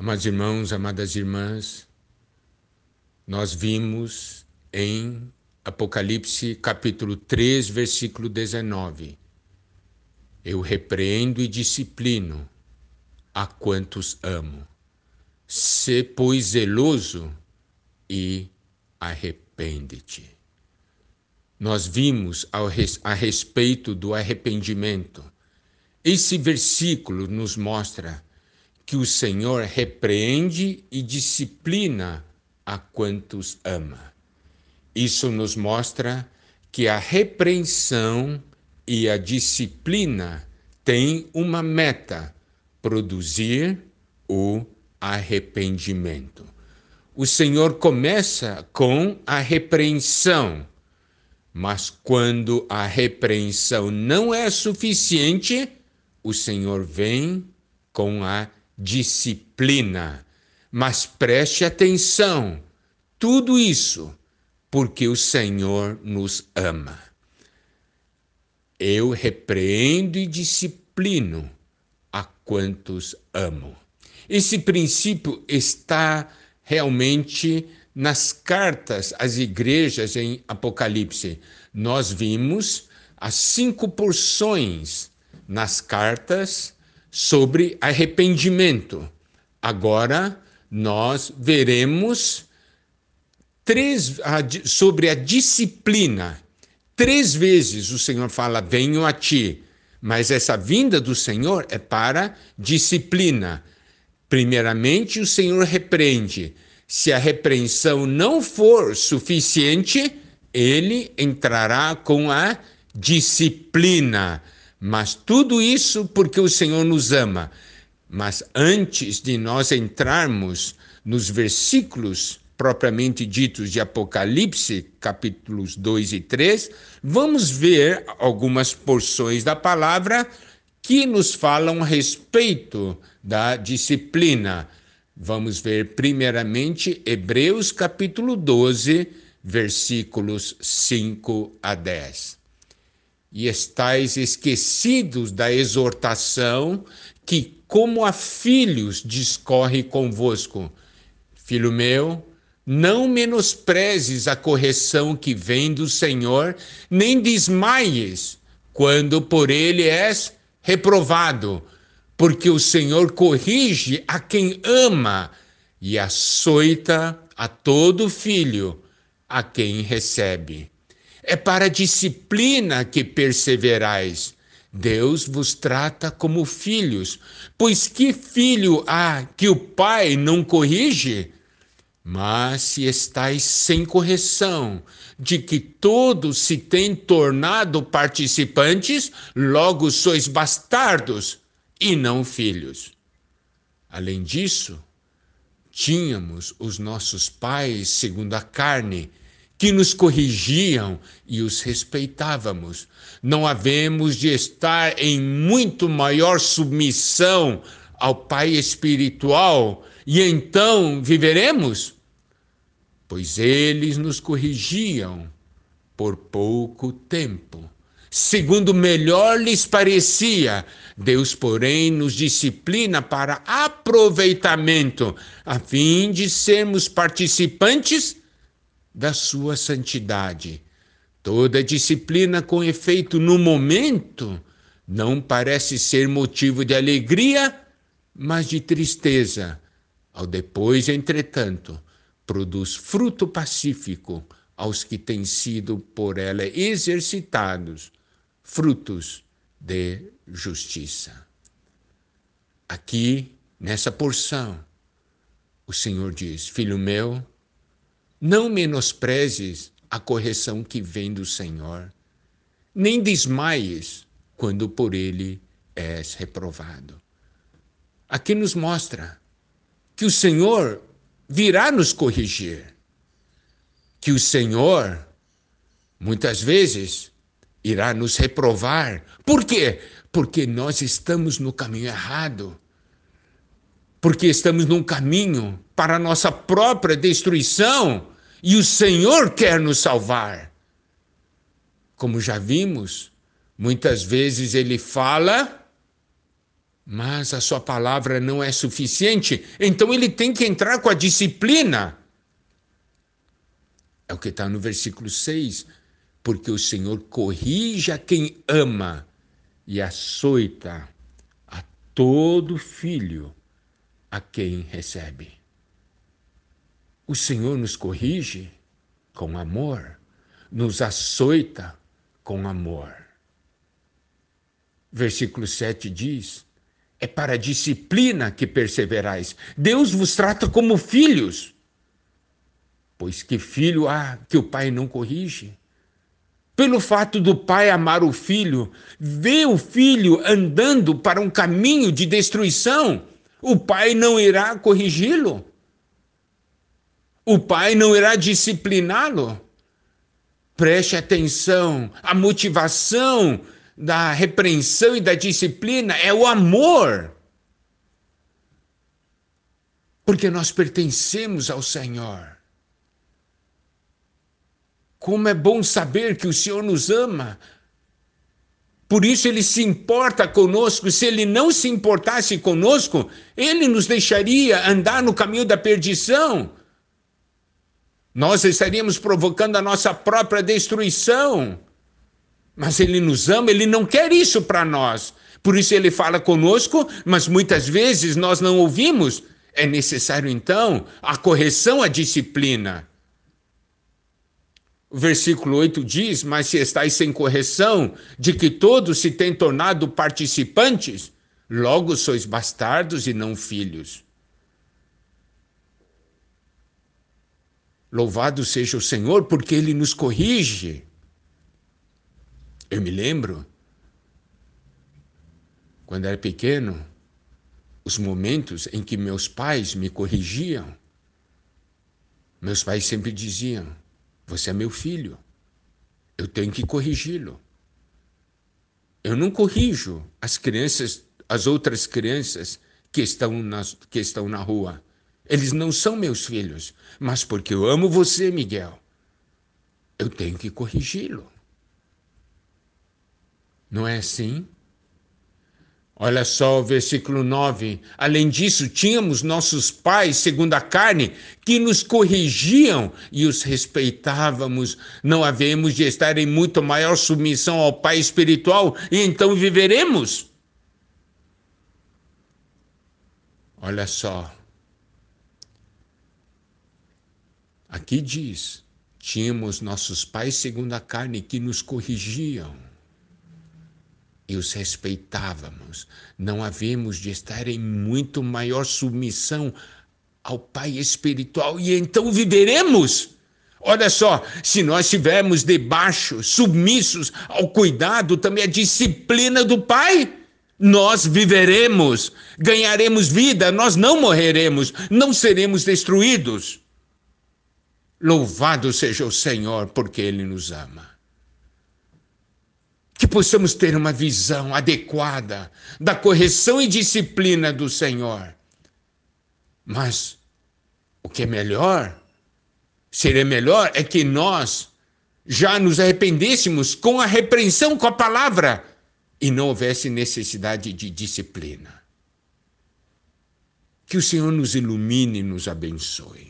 Amados irmãos, amadas irmãs, nós vimos em Apocalipse capítulo 3, versículo 19: Eu repreendo e disciplino a quantos amo. Se, pois, zeloso e arrepende-te. Nós vimos a respeito do arrependimento. Esse versículo nos mostra que o Senhor repreende e disciplina a quantos ama. Isso nos mostra que a repreensão e a disciplina têm uma meta: produzir o arrependimento. O Senhor começa com a repreensão, mas quando a repreensão não é suficiente, o Senhor vem com a disciplina. Mas preste atenção, tudo isso porque o Senhor nos ama. Eu repreendo e disciplino a quantos amo. Esse princípio está realmente nas cartas às igrejas em Apocalipse. Nós vimos as cinco porções nas cartas sobre arrependimento. Agora nós veremos três, sobre a disciplina. Três vezes o Senhor fala: Venho a ti. Mas essa vinda do Senhor é para disciplina. Primeiramente, o Senhor repreende. Se a repreensão não for suficiente, ele entrará com a disciplina. Mas tudo isso porque o Senhor nos ama. Mas antes de nós entrarmos nos versículos propriamente ditos de Apocalipse, capítulos 2 e 3, vamos ver algumas porções da palavra que nos falam a respeito da disciplina. Vamos ver primeiramente Hebreus capítulo 12, versículos 5 a 10 e estáis esquecidos da exortação que, como a filhos, discorre convosco. Filho meu, não menosprezes a correção que vem do Senhor, nem desmaies quando por ele és reprovado, porque o Senhor corrige a quem ama e açoita a todo filho a quem recebe. É para a disciplina que perseverais. Deus vos trata como filhos, pois que filho há que o pai não corrige? Mas se estáis sem correção, de que todos se têm tornado participantes, logo sois bastardos e não filhos. Além disso, tínhamos os nossos pais segundo a carne, que nos corrigiam e os respeitávamos. Não havemos de estar em muito maior submissão ao Pai espiritual e então viveremos? Pois eles nos corrigiam por pouco tempo. Segundo melhor lhes parecia, Deus, porém, nos disciplina para aproveitamento, a fim de sermos participantes da sua santidade. Toda disciplina com efeito no momento não parece ser motivo de alegria, mas de tristeza. Ao depois, entretanto, produz fruto pacífico aos que têm sido por ela exercitados, frutos de justiça. Aqui, nessa porção, o Senhor diz: Filho meu, não menosprezes a correção que vem do Senhor, nem desmaies quando por ele és reprovado. Aqui nos mostra que o Senhor virá nos corrigir, que o Senhor, muitas vezes, irá nos reprovar. Por quê? Porque nós estamos no caminho errado. Porque estamos num caminho para a nossa própria destruição e o Senhor quer nos salvar. Como já vimos, muitas vezes ele fala Mas a sua palavra não é suficiente, então ele tem que entrar com a disciplina. É o que está no versículo 6. Porque o Senhor corrige a quem ama e açoita a todo filho a quem recebe. O Senhor nos corrige com amor, nos açoita com amor. Versículo 7 diz: É para a disciplina que perseverais. Deus vos trata como filhos. Pois que filho há que o pai não corrige? Pelo fato do pai amar o filho, ver o filho andando para um caminho de destruição, o pai não irá corrigi-lo. O pai não irá discipliná-lo. Preste atenção, a motivação da repreensão e da disciplina é o amor. Porque nós pertencemos ao Senhor. Como é bom saber que o Senhor nos ama. Por isso ele se importa conosco. Se ele não se importasse conosco, ele nos deixaria andar no caminho da perdição. Nós estaríamos provocando a nossa própria destruição. Mas ele nos ama, ele não quer isso para nós. Por isso ele fala conosco, mas muitas vezes nós não ouvimos. É necessário então a correção, a disciplina. O versículo 8 diz: Mas se estáis sem correção, de que todos se têm tornado participantes, logo sois bastardos e não filhos. Louvado seja o Senhor, porque Ele nos corrige. Eu me lembro, quando era pequeno, os momentos em que meus pais me corrigiam. Meus pais sempre diziam: você é meu filho. Eu tenho que corrigi-lo. Eu não corrijo as crianças, as outras crianças que estão, na, que estão na rua. Eles não são meus filhos, mas porque eu amo você, Miguel, eu tenho que corrigi-lo. Não é assim? Olha só o versículo 9. Além disso, tínhamos nossos pais, segundo a carne, que nos corrigiam e os respeitávamos. Não havemos de estar em muito maior submissão ao Pai espiritual e então viveremos. Olha só. Aqui diz: tínhamos nossos pais, segundo a carne, que nos corrigiam e os respeitávamos. Não havemos de estar em muito maior submissão ao Pai espiritual e então viveremos. Olha só, se nós estivermos debaixo, submissos ao cuidado, também à disciplina do Pai, nós viveremos, ganharemos vida, nós não morreremos, não seremos destruídos. Louvado seja o Senhor, porque Ele nos ama que possamos ter uma visão adequada da correção e disciplina do Senhor. Mas o que é melhor, seria melhor, é que nós já nos arrependêssemos com a repreensão, com a palavra, e não houvesse necessidade de disciplina. Que o Senhor nos ilumine e nos abençoe.